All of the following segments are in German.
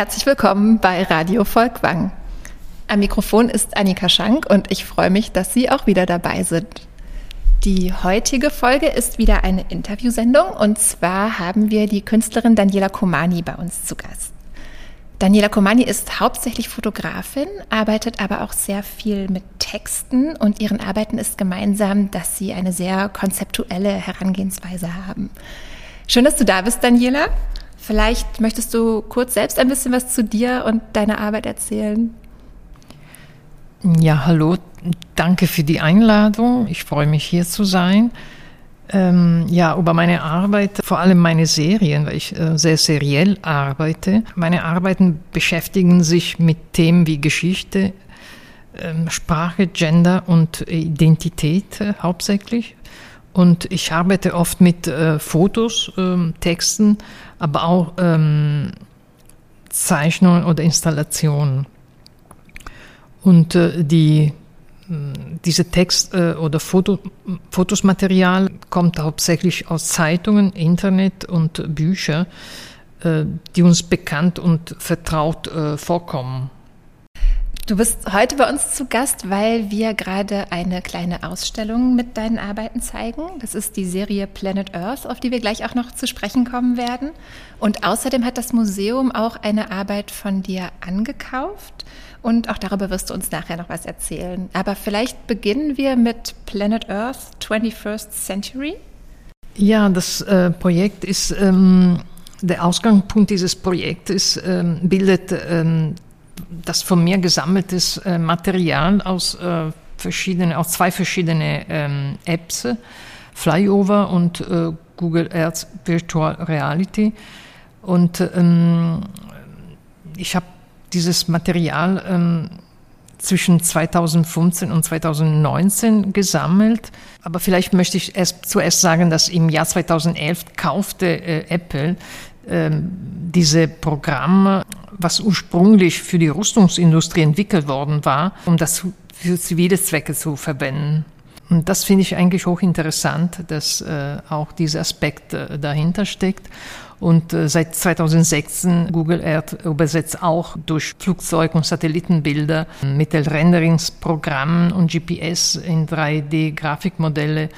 Herzlich willkommen bei Radio Volkwang. Am Mikrofon ist Annika Schank und ich freue mich, dass Sie auch wieder dabei sind. Die heutige Folge ist wieder eine Interviewsendung und zwar haben wir die Künstlerin Daniela Komani bei uns zu Gast. Daniela Komani ist hauptsächlich Fotografin, arbeitet aber auch sehr viel mit Texten und ihren Arbeiten ist gemeinsam, dass sie eine sehr konzeptuelle Herangehensweise haben. Schön, dass du da bist, Daniela. Vielleicht möchtest du kurz selbst ein bisschen was zu dir und deiner Arbeit erzählen. Ja, hallo, danke für die Einladung. Ich freue mich hier zu sein. Ähm, ja, über meine Arbeit, vor allem meine Serien, weil ich äh, sehr seriell arbeite. Meine Arbeiten beschäftigen sich mit Themen wie Geschichte, äh, Sprache, Gender und Identität äh, hauptsächlich. Und ich arbeite oft mit äh, Fotos, ähm, Texten, aber auch ähm, Zeichnungen oder Installationen. Und äh, die, diese Text- äh, oder Foto, Fotosmaterial kommt hauptsächlich aus Zeitungen, Internet und Büchern, äh, die uns bekannt und vertraut äh, vorkommen. Du bist heute bei uns zu Gast, weil wir gerade eine kleine Ausstellung mit deinen Arbeiten zeigen. Das ist die Serie Planet Earth, auf die wir gleich auch noch zu sprechen kommen werden. Und außerdem hat das Museum auch eine Arbeit von dir angekauft. Und auch darüber wirst du uns nachher noch was erzählen. Aber vielleicht beginnen wir mit Planet Earth 21st Century. Ja, das äh, Projekt ist, ähm, der Ausgangspunkt dieses Projektes ähm, bildet ähm, das von mir gesammeltes äh, Material aus, äh, verschiedene, aus zwei verschiedenen ähm, Apps, Flyover und äh, Google Earth Virtual Reality. Und ähm, ich habe dieses Material ähm, zwischen 2015 und 2019 gesammelt. Aber vielleicht möchte ich erst zuerst sagen, dass im Jahr 2011 kaufte äh, Apple diese Programme, was ursprünglich für die Rüstungsindustrie entwickelt worden war, um das für zivile Zwecke zu verwenden. Und das finde ich eigentlich hochinteressant, dass äh, auch dieser Aspekt äh, dahinter steckt. Und äh, seit 2016 Google Earth übersetzt auch durch Flugzeug- und Satellitenbilder mittels Renderingsprogrammen und GPS in 3D-Grafikmodelle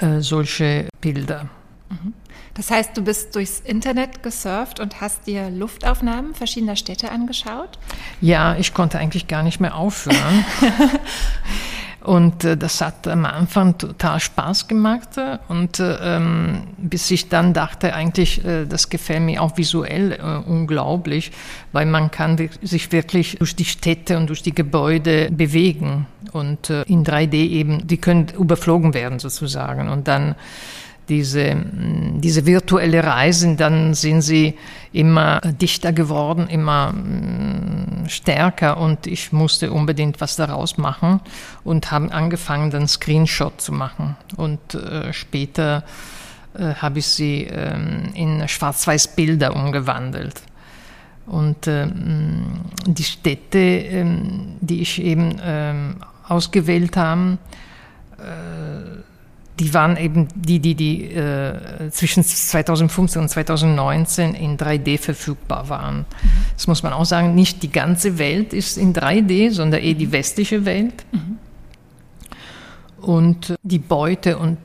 äh, solche Bilder. Mhm. Das heißt, du bist durchs Internet gesurft und hast dir Luftaufnahmen verschiedener Städte angeschaut? Ja, ich konnte eigentlich gar nicht mehr aufhören. und äh, das hat am Anfang total Spaß gemacht. Und äh, ähm, bis ich dann dachte, eigentlich, äh, das gefällt mir auch visuell äh, unglaublich, weil man kann sich wirklich durch die Städte und durch die Gebäude bewegen. Und äh, in 3D eben, die können überflogen werden sozusagen. Und dann diese, mm, diese virtuelle Reisen, dann sind sie immer dichter geworden, immer mm, stärker und ich musste unbedingt was daraus machen und haben angefangen, dann Screenshot zu machen. Und äh, später äh, habe ich sie äh, in Schwarz-Weiß-Bilder umgewandelt. Und äh, mm, die Städte, ähm, die ich eben ähm, ausgewählt habe, äh, die waren eben die, die, die äh, zwischen 2015 und 2019 in 3D verfügbar waren. Mhm. Das muss man auch sagen, nicht die ganze Welt ist in 3D, sondern eher die westliche Welt. Mhm. Und die Beute und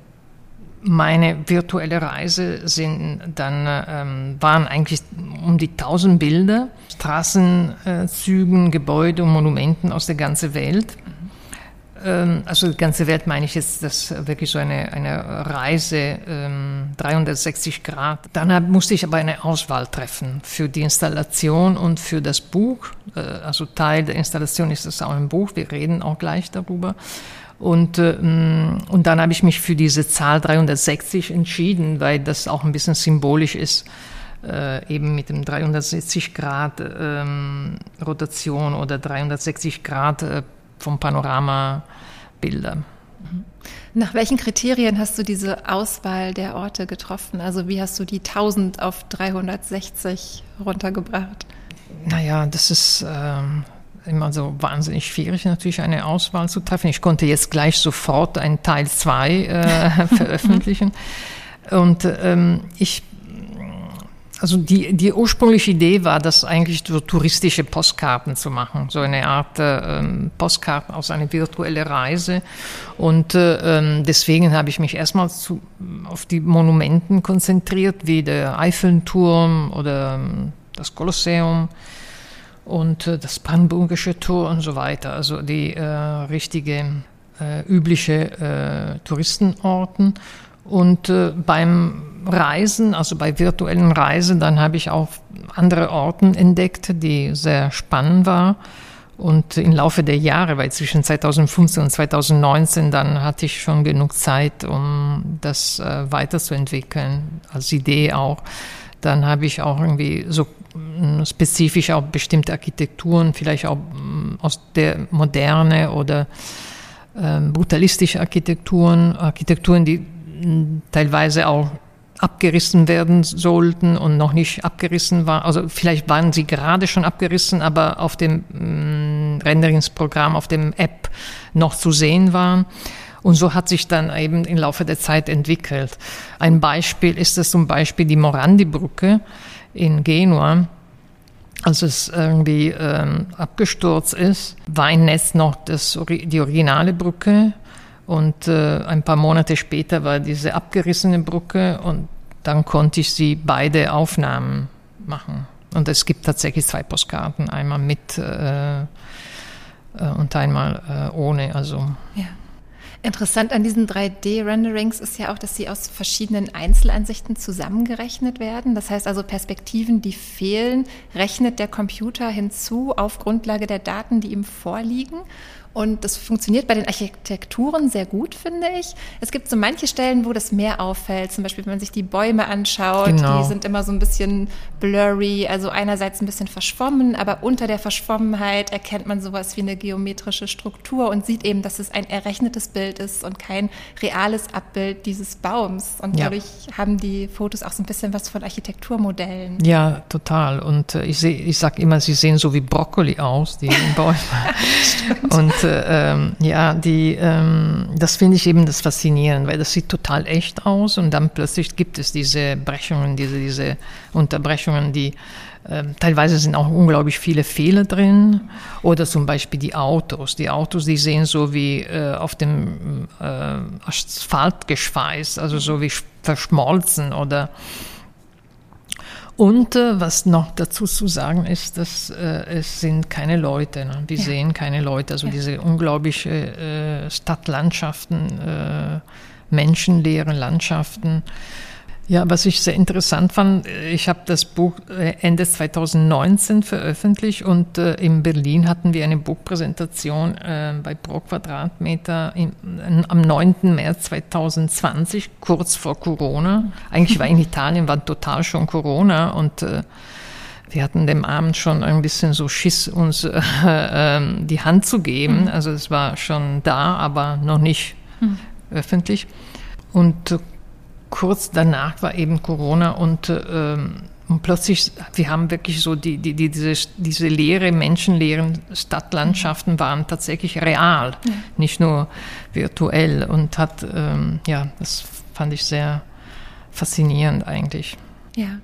meine virtuelle Reise sind dann, ähm, waren eigentlich um die 1000 Bilder, Straßenzügen, äh, Gebäude und Monumenten aus der ganzen Welt. Ähm, also die ganze Welt meine ich jetzt, das wirklich so eine, eine Reise ähm, 360 Grad. Dann musste ich aber eine Auswahl treffen für die Installation und für das Buch. Äh, also Teil der Installation ist das auch ein Buch, wir reden auch gleich darüber. Und, ähm, und dann habe ich mich für diese Zahl 360 entschieden, weil das auch ein bisschen symbolisch ist, äh, eben mit dem 360 Grad ähm, Rotation oder 360 Grad äh, vom Panorama Bilder. Nach welchen Kriterien hast du diese Auswahl der Orte getroffen? Also wie hast du die 1000 auf 360 runtergebracht? Naja, das ist ähm, immer so wahnsinnig schwierig, natürlich eine Auswahl zu treffen. Ich konnte jetzt gleich sofort einen Teil 2 äh, veröffentlichen. Und ähm, ich also die, die ursprüngliche Idee war, das eigentlich so touristische Postkarten zu machen, so eine Art äh, Postkarten aus einer virtuellen Reise. Und äh, ähm, deswegen habe ich mich erstmal auf die Monumenten konzentriert, wie der Eiffelturm oder ähm, das Kolosseum und äh, das Brandenburgische Tor und so weiter. Also die äh, richtige, äh, übliche äh, Touristenorten. Und äh, beim Reisen, also bei virtuellen Reisen, dann habe ich auch andere Orte entdeckt, die sehr spannend waren. Und im Laufe der Jahre, weil zwischen 2015 und 2019, dann hatte ich schon genug Zeit, um das äh, weiterzuentwickeln, als Idee auch. Dann habe ich auch irgendwie so mm, spezifisch auch bestimmte Architekturen, vielleicht auch mm, aus der Moderne oder äh, brutalistische Architekturen, Architekturen, die teilweise auch abgerissen werden sollten und noch nicht abgerissen waren. Also vielleicht waren sie gerade schon abgerissen, aber auf dem mm, Renderingsprogramm, auf dem App noch zu sehen waren. Und so hat sich dann eben im Laufe der Zeit entwickelt. Ein Beispiel ist es zum Beispiel die Morandi-Brücke in Genua. Als es irgendwie ähm, abgestürzt ist, war ein Netz noch das, die originale Brücke und äh, ein paar Monate später war diese abgerissene Brücke und dann konnte ich sie beide Aufnahmen machen. Und es gibt tatsächlich zwei Postkarten, einmal mit äh, äh und einmal äh, ohne. Also ja. Interessant an diesen 3D-Renderings ist ja auch, dass sie aus verschiedenen Einzelansichten zusammengerechnet werden. Das heißt also Perspektiven, die fehlen, rechnet der Computer hinzu auf Grundlage der Daten, die ihm vorliegen. Und das funktioniert bei den Architekturen sehr gut, finde ich. Es gibt so manche Stellen, wo das mehr auffällt. Zum Beispiel, wenn man sich die Bäume anschaut, genau. die sind immer so ein bisschen blurry, also einerseits ein bisschen verschwommen, aber unter der Verschwommenheit erkennt man sowas wie eine geometrische Struktur und sieht eben, dass es ein errechnetes Bild ist und kein reales Abbild dieses Baums. Und ja. dadurch haben die Fotos auch so ein bisschen was von Architekturmodellen. Ja, total. Und äh, ich, seh, ich sag immer, sie sehen so wie Brokkoli aus, die Bäume. und ähm, ja, die, ähm, das finde ich eben das Faszinierende, weil das sieht total echt aus und dann plötzlich gibt es diese Brechungen, diese, diese Unterbrechungen, die ähm, teilweise sind auch unglaublich viele Fehler drin. Oder zum Beispiel die Autos. Die Autos, die sehen so wie äh, auf dem äh, Asphalt geschweißt, also so wie verschmolzen oder und äh, was noch dazu zu sagen ist, dass äh, es sind keine Leute. Ne? Wir ja. sehen keine Leute. Also ja. diese unglaubliche äh, Stadtlandschaften, äh, menschenleeren Landschaften. Ja, was ich sehr interessant fand, ich habe das Buch äh, Ende 2019 veröffentlicht und äh, in Berlin hatten wir eine Buchpräsentation äh, bei Pro Quadratmeter am 9. März 2020, kurz vor Corona. Eigentlich war in Italien war total schon Corona und äh, wir hatten dem Abend schon ein bisschen so Schiss, uns äh, ähm, die Hand zu geben. Mhm. Also es war schon da, aber noch nicht mhm. öffentlich. Und kurz danach war eben Corona und, ähm, und plötzlich, wir haben wirklich so die, die, die, diese, diese leere, menschenleeren Stadtlandschaften waren tatsächlich real, ja. nicht nur virtuell und hat, ähm, ja, das fand ich sehr faszinierend eigentlich. Ja.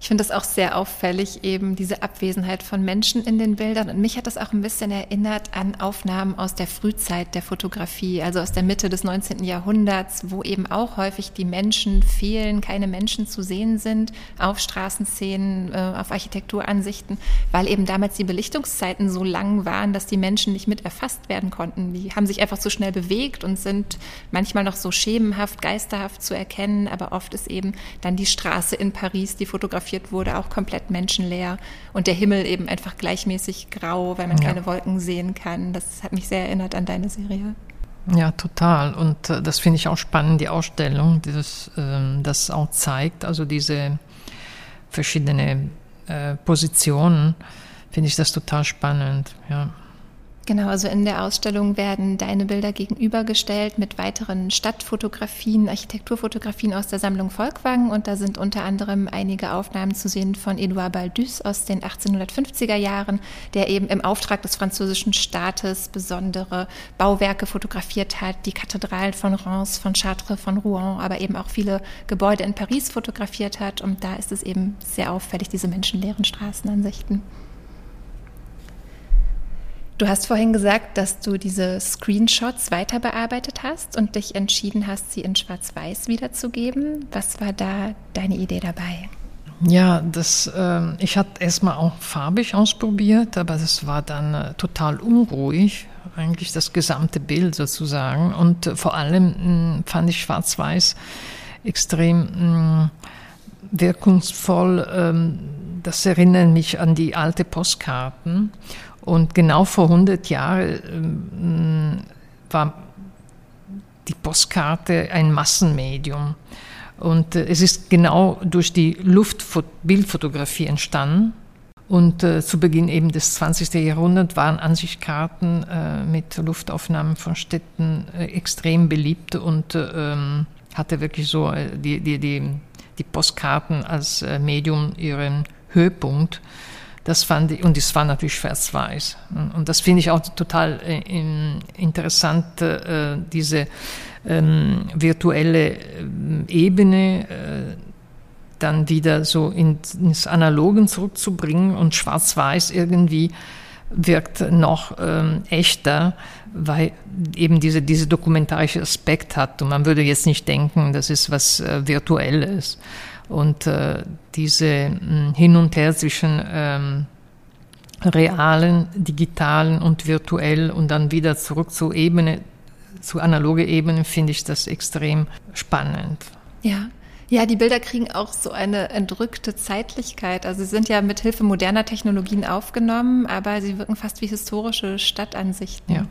Ich finde das auch sehr auffällig, eben diese Abwesenheit von Menschen in den Bildern. Und mich hat das auch ein bisschen erinnert an Aufnahmen aus der Frühzeit der Fotografie, also aus der Mitte des 19. Jahrhunderts, wo eben auch häufig die Menschen fehlen, keine Menschen zu sehen sind auf Straßenszenen, äh, auf Architekturansichten, weil eben damals die Belichtungszeiten so lang waren, dass die Menschen nicht mit erfasst werden konnten. Die haben sich einfach so schnell bewegt und sind manchmal noch so schemenhaft, geisterhaft zu erkennen, aber oft ist eben dann die Straße in Paris, die Fotografie fotografiert wurde, auch komplett menschenleer und der Himmel eben einfach gleichmäßig grau, weil man ja. keine Wolken sehen kann. Das hat mich sehr erinnert an deine Serie. Ja, total. Und äh, das finde ich auch spannend, die Ausstellung, die das, äh, das auch zeigt. Also diese verschiedenen äh, Positionen, finde ich das total spannend. Ja. Genau, also in der Ausstellung werden deine Bilder gegenübergestellt mit weiteren Stadtfotografien, Architekturfotografien aus der Sammlung Volkwang und da sind unter anderem einige Aufnahmen zu sehen von Edouard Baldus aus den 1850er Jahren, der eben im Auftrag des französischen Staates besondere Bauwerke fotografiert hat, die Kathedralen von Reims, von Chartres, von Rouen, aber eben auch viele Gebäude in Paris fotografiert hat und da ist es eben sehr auffällig, diese menschenleeren Straßenansichten. Du hast vorhin gesagt, dass du diese Screenshots weiter bearbeitet hast und dich entschieden hast, sie in Schwarz-Weiß wiederzugeben. Was war da deine Idee dabei? Ja, das, äh, ich hatte erstmal auch farbig ausprobiert, aber das war dann äh, total unruhig, eigentlich das gesamte Bild sozusagen. Und äh, vor allem mh, fand ich Schwarz-Weiß extrem mh, wirkungsvoll. Ähm, das erinnert mich an die alte Postkarten. Und genau vor 100 Jahren ähm, war die Postkarte ein Massenmedium. Und äh, es ist genau durch die Luftbildfotografie entstanden. Und äh, zu Beginn eben des 20. Jahrhunderts waren Ansichtskarten äh, mit Luftaufnahmen von Städten äh, extrem beliebt und äh, ähm, hatte wirklich so äh, die, die, die, die Postkarten als Medium ihren Höhepunkt. Das fand ich, und es war natürlich schwarz-weiß. Und das finde ich auch total äh, interessant, äh, diese ähm, virtuelle äh, Ebene äh, dann wieder so ins Analogen zurückzubringen und schwarz-weiß irgendwie wirkt noch ähm, echter, weil eben diese, diese dokumentarische Aspekt hat. Und man würde jetzt nicht denken, das ist was äh, Virtuelles. Und äh, diese mh, hm, Hin und Her zwischen ähm, realen, digitalen und virtuell und dann wieder zurück zur Ebene, zu analoge Ebene, finde ich das extrem spannend. Ja. Ja, die Bilder kriegen auch so eine entrückte Zeitlichkeit. Also sie sind ja mit Hilfe moderner Technologien aufgenommen, aber sie wirken fast wie historische Stadtansichten. Ja.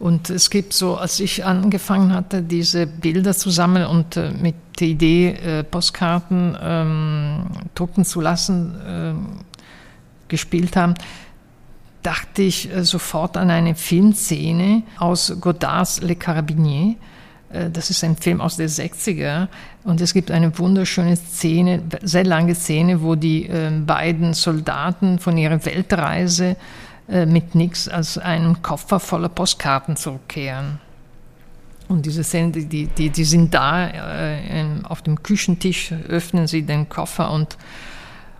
Und es gibt so, als ich angefangen hatte, diese Bilder zu sammeln und äh, mit der Idee, äh, Postkarten ähm, drucken zu lassen, äh, gespielt haben, dachte ich äh, sofort an eine Filmszene aus Godards Le Carabinier. Das ist ein Film aus der 60er und es gibt eine wunderschöne Szene, sehr lange Szene, wo die ähm, beiden Soldaten von ihrer Weltreise äh, mit nichts als einem Koffer voller Postkarten zurückkehren. Und diese Szene, die, die, die sind da, äh, auf dem Küchentisch öffnen sie den Koffer und,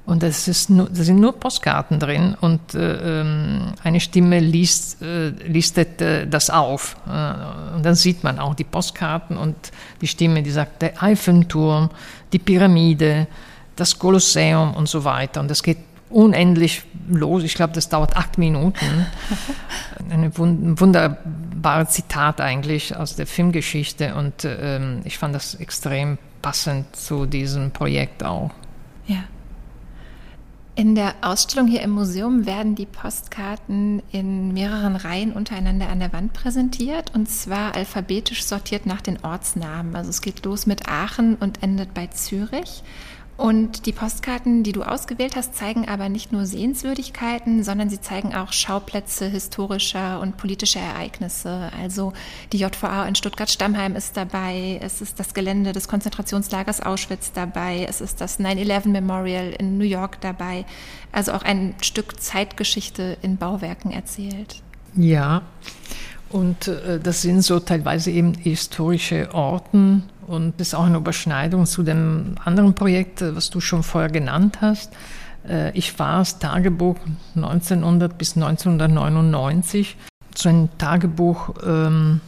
und das ist nur, da sind nur Postkarten drin und äh, ähm, eine Stimme liest, äh, listet äh, das auf. Äh, und dann sieht man auch die Postkarten und die Stimme, die sagt, der Eiffelturm, die Pyramide, das Kolosseum und so weiter. Und das geht unendlich los. Ich glaube, das dauert acht Minuten. Eine wunderbare Zitat eigentlich aus der Filmgeschichte und ähm, ich fand das extrem passend zu diesem Projekt auch. Ja. In der Ausstellung hier im Museum werden die Postkarten in mehreren Reihen untereinander an der Wand präsentiert und zwar alphabetisch sortiert nach den Ortsnamen. Also es geht los mit Aachen und endet bei Zürich. Und die Postkarten, die du ausgewählt hast, zeigen aber nicht nur Sehenswürdigkeiten, sondern sie zeigen auch Schauplätze historischer und politischer Ereignisse. Also die JVA in Stuttgart-Stammheim ist dabei, es ist das Gelände des Konzentrationslagers Auschwitz dabei, es ist das 9-11 Memorial in New York dabei. Also auch ein Stück Zeitgeschichte in Bauwerken erzählt. Ja, und äh, das sind so teilweise eben historische Orten und das ist auch eine Überschneidung zu dem anderen Projekt, äh, was du schon vorher genannt hast. Äh, ich war das Tagebuch 1900 bis 1999. So ein Tagebuch, ähm,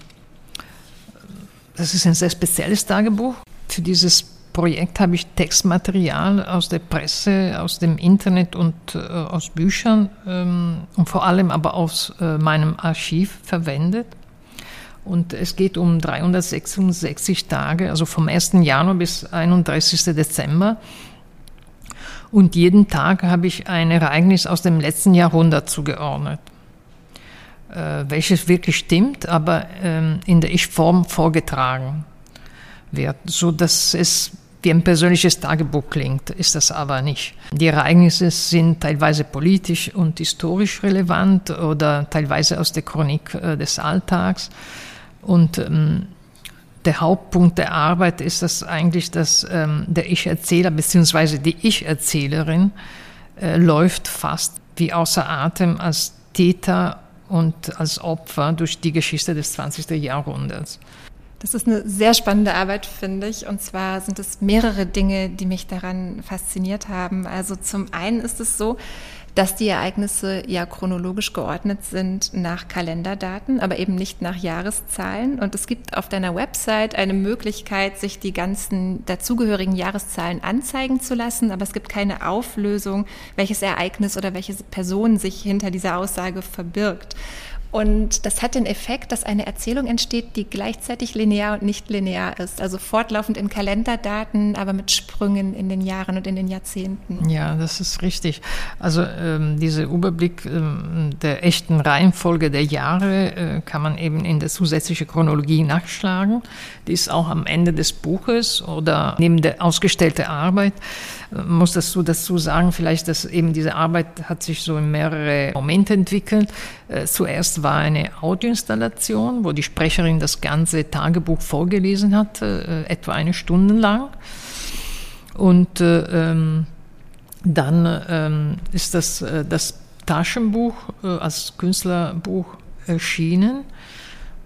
das ist ein sehr spezielles Tagebuch. Für dieses Projekt habe ich Textmaterial aus der Presse, aus dem Internet und äh, aus Büchern ähm, und vor allem aber aus meinem Archiv verwendet. Und es geht um 366 Tage, also vom 1. Januar bis 31. Dezember. Und jeden Tag habe ich ein Ereignis aus dem letzten Jahrhundert zugeordnet, äh, welches wirklich stimmt, aber ähm, in der Ich-Form vorgetragen wird, so dass es wie ein persönliches Tagebuch klingt, ist das aber nicht. Die Ereignisse sind teilweise politisch und historisch relevant oder teilweise aus der Chronik äh, des Alltags. Und ähm, der Hauptpunkt der Arbeit ist das eigentlich, dass ähm, der Ich-Erzähler bzw. die Ich-Erzählerin äh, läuft fast wie außer Atem als Täter und als Opfer durch die Geschichte des 20. Jahrhunderts. Das ist eine sehr spannende Arbeit, finde ich. Und zwar sind es mehrere Dinge, die mich daran fasziniert haben. Also zum einen ist es so, dass die Ereignisse ja chronologisch geordnet sind nach Kalenderdaten, aber eben nicht nach Jahreszahlen. Und es gibt auf deiner Website eine Möglichkeit, sich die ganzen dazugehörigen Jahreszahlen anzeigen zu lassen, aber es gibt keine Auflösung, welches Ereignis oder welche Person sich hinter dieser Aussage verbirgt. Und das hat den Effekt, dass eine Erzählung entsteht, die gleichzeitig linear und nicht linear ist. Also fortlaufend in Kalenderdaten, aber mit Sprüngen in den Jahren und in den Jahrzehnten. Ja, das ist richtig. Also ähm, dieser Überblick ähm, der echten Reihenfolge der Jahre äh, kann man eben in der zusätzlichen Chronologie nachschlagen. Die ist auch am Ende des Buches oder neben der ausgestellten Arbeit muss das so dazu sagen, vielleicht, dass eben diese Arbeit hat sich so in mehrere Momente entwickelt. Äh, zuerst war eine Audioinstallation, wo die Sprecherin das ganze Tagebuch vorgelesen hat, äh, etwa eine Stunde lang. Und äh, ähm, dann ähm, ist das, das Taschenbuch als Künstlerbuch erschienen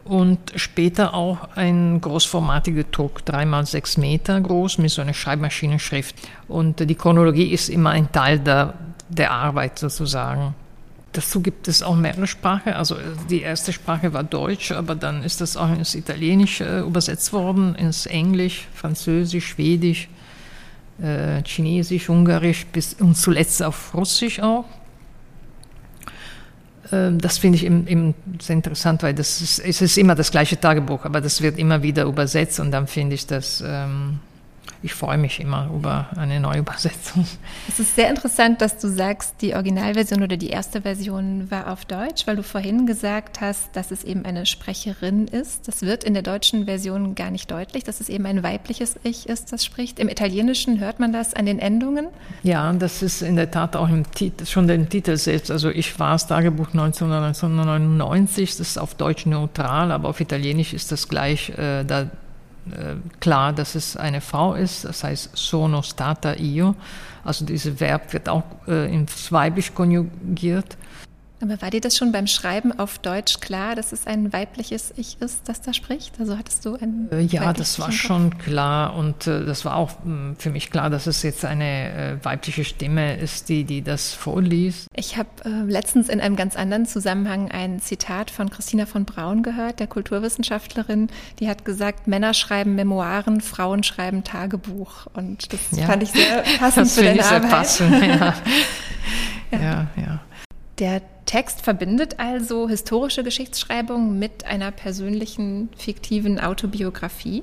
und später auch ein großformatiger Druck, dreimal sechs Meter groß, mit so einer Schreibmaschinenschrift. Und die Chronologie ist immer ein Teil der, der Arbeit sozusagen. Dazu gibt es auch mehrere Sprachen. Also die erste Sprache war Deutsch, aber dann ist das auch ins Italienische übersetzt worden, ins Englisch, Französisch, Schwedisch, äh, Chinesisch, Ungarisch bis, und zuletzt auf Russisch auch. Ähm, das finde ich eben, sehr interessant, weil das ist, es ist immer das gleiche Tagebuch, aber das wird immer wieder übersetzt und dann finde ich das ähm, ich freue mich immer über eine neue Übersetzung. Es ist sehr interessant, dass du sagst, die Originalversion oder die erste Version war auf Deutsch, weil du vorhin gesagt hast, dass es eben eine Sprecherin ist. Das wird in der deutschen Version gar nicht deutlich, dass es eben ein weibliches Ich ist, das spricht. Im Italienischen hört man das an den Endungen? Ja, das ist in der Tat auch im Titel, schon den Titel selbst. Also ich war das Tagebuch 1999, das ist auf Deutsch neutral, aber auf Italienisch ist das gleich, äh, da klar, dass es eine Frau ist, das heißt sono stata io. Also dieses Verb wird auch äh, ins Weiblich konjugiert. Aber war dir das schon beim Schreiben auf Deutsch klar, dass es ein weibliches Ich ist, das da spricht? Also hattest du ein äh, Ja, das war schon klar und äh, das war auch mh, hm, für mich klar, dass es jetzt eine äh, weibliche Stimme ist, die, die das vorliest. Ich habe äh, letztens in einem ganz anderen Zusammenhang ein Zitat von Christina von Braun gehört, der Kulturwissenschaftlerin, die hat gesagt, Männer schreiben Memoiren, Frauen schreiben Tagebuch und das ja. fand ich sehr passend das für deine ich sehr Arbeit. Passend, ja. ja, ja. ja. Der Text verbindet also historische Geschichtsschreibung mit einer persönlichen, fiktiven Autobiografie.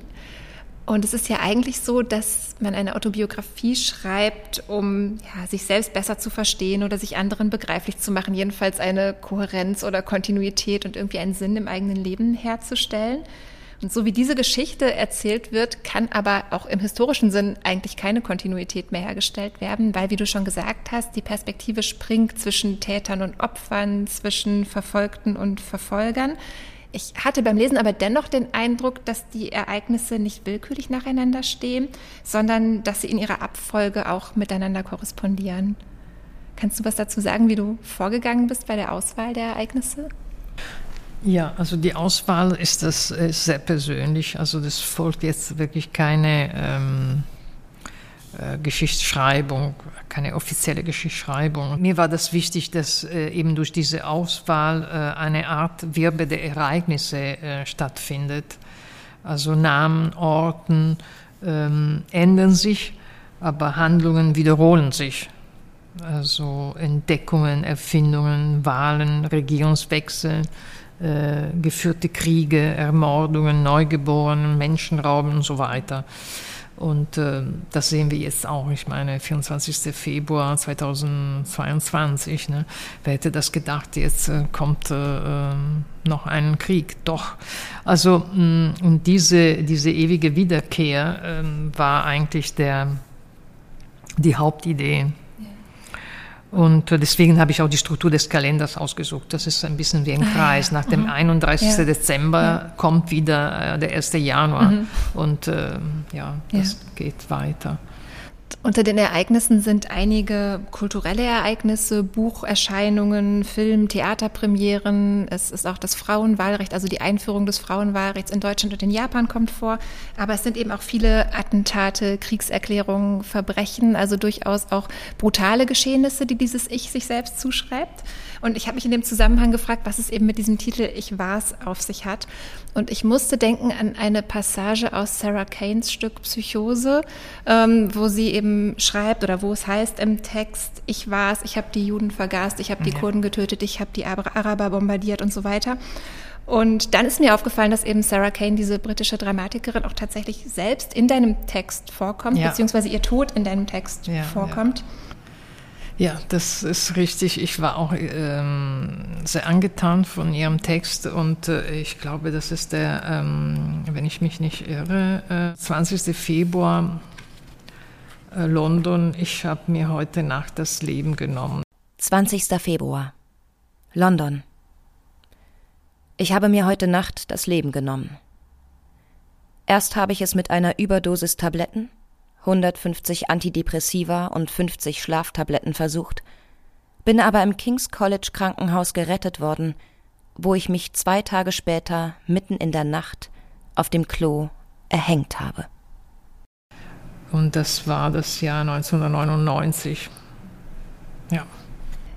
Und es ist ja eigentlich so, dass man eine Autobiografie schreibt, um ja, sich selbst besser zu verstehen oder sich anderen begreiflich zu machen, jedenfalls eine Kohärenz oder Kontinuität und irgendwie einen Sinn im eigenen Leben herzustellen. Und so wie diese Geschichte erzählt wird, kann aber auch im historischen Sinn eigentlich keine Kontinuität mehr hergestellt werden, weil, wie du schon gesagt hast, die Perspektive springt zwischen Tätern und Opfern, zwischen Verfolgten und Verfolgern. Ich hatte beim Lesen aber dennoch den Eindruck, dass die Ereignisse nicht willkürlich nacheinander stehen, sondern dass sie in ihrer Abfolge auch miteinander korrespondieren. Kannst du was dazu sagen, wie du vorgegangen bist bei der Auswahl der Ereignisse? Ja, also die Auswahl ist das ist sehr persönlich. Also das folgt jetzt wirklich keine ähm, äh, Geschichtsschreibung, keine offizielle Geschichtsschreibung. Mir war das wichtig, dass äh, eben durch diese Auswahl äh, eine Art Wirbe der Ereignisse äh, stattfindet. Also Namen, Orten ähm, ändern sich, aber Handlungen wiederholen sich. Also Entdeckungen, Erfindungen, Wahlen, Regierungswechsel äh, geführte Kriege, Ermordungen, Neugeborenen, Menschenrauben und so weiter. Und äh, das sehen wir jetzt auch. Ich meine, 24. Februar 2022. Ne? Wer hätte das gedacht? Jetzt äh, kommt äh, ähm, noch ein Krieg. Doch. Also, mh, und diese, diese ewige Wiederkehr ähm, war eigentlich der, die Hauptidee. Und deswegen habe ich auch die Struktur des Kalenders ausgesucht. Das ist ein bisschen wie ein ah, Kreis. Nach dem 31. Mhm. Ja. Dezember ja. kommt wieder äh, der 1. Januar. Mhm. Und äh, ja, das ja. geht weiter. Unter den Ereignissen sind einige kulturelle Ereignisse, Bucherscheinungen, Film, Theaterpremieren. Es ist auch das Frauenwahlrecht, also die Einführung des Frauenwahlrechts in Deutschland und in Japan kommt vor. Aber es sind eben auch viele Attentate, Kriegserklärungen, Verbrechen, also durchaus auch brutale Geschehnisse, die dieses Ich sich selbst zuschreibt. Und ich habe mich in dem Zusammenhang gefragt, was es eben mit diesem Titel Ich war's auf sich hat. Und ich musste denken an eine Passage aus Sarah Kanes Stück Psychose, ähm, wo sie eben schreibt oder wo es heißt im Text, ich war's, ich habe die Juden vergast, ich habe die ja. Kurden getötet, ich habe die Araber bombardiert und so weiter. Und dann ist mir aufgefallen, dass eben Sarah Kane, diese britische Dramatikerin, auch tatsächlich selbst in deinem Text vorkommt, ja. beziehungsweise ihr Tod in deinem Text ja, vorkommt. Ja. Ja, das ist richtig. Ich war auch ähm, sehr angetan von Ihrem Text und äh, ich glaube, das ist der, ähm, wenn ich mich nicht irre, äh, 20. Februar äh, London. Ich habe mir heute Nacht das Leben genommen. 20. Februar London. Ich habe mir heute Nacht das Leben genommen. Erst habe ich es mit einer Überdosis Tabletten 150 Antidepressiva und 50 Schlaftabletten versucht, bin aber im King's College Krankenhaus gerettet worden, wo ich mich zwei Tage später mitten in der Nacht auf dem Klo erhängt habe. Und das war das Jahr 1999. Ja.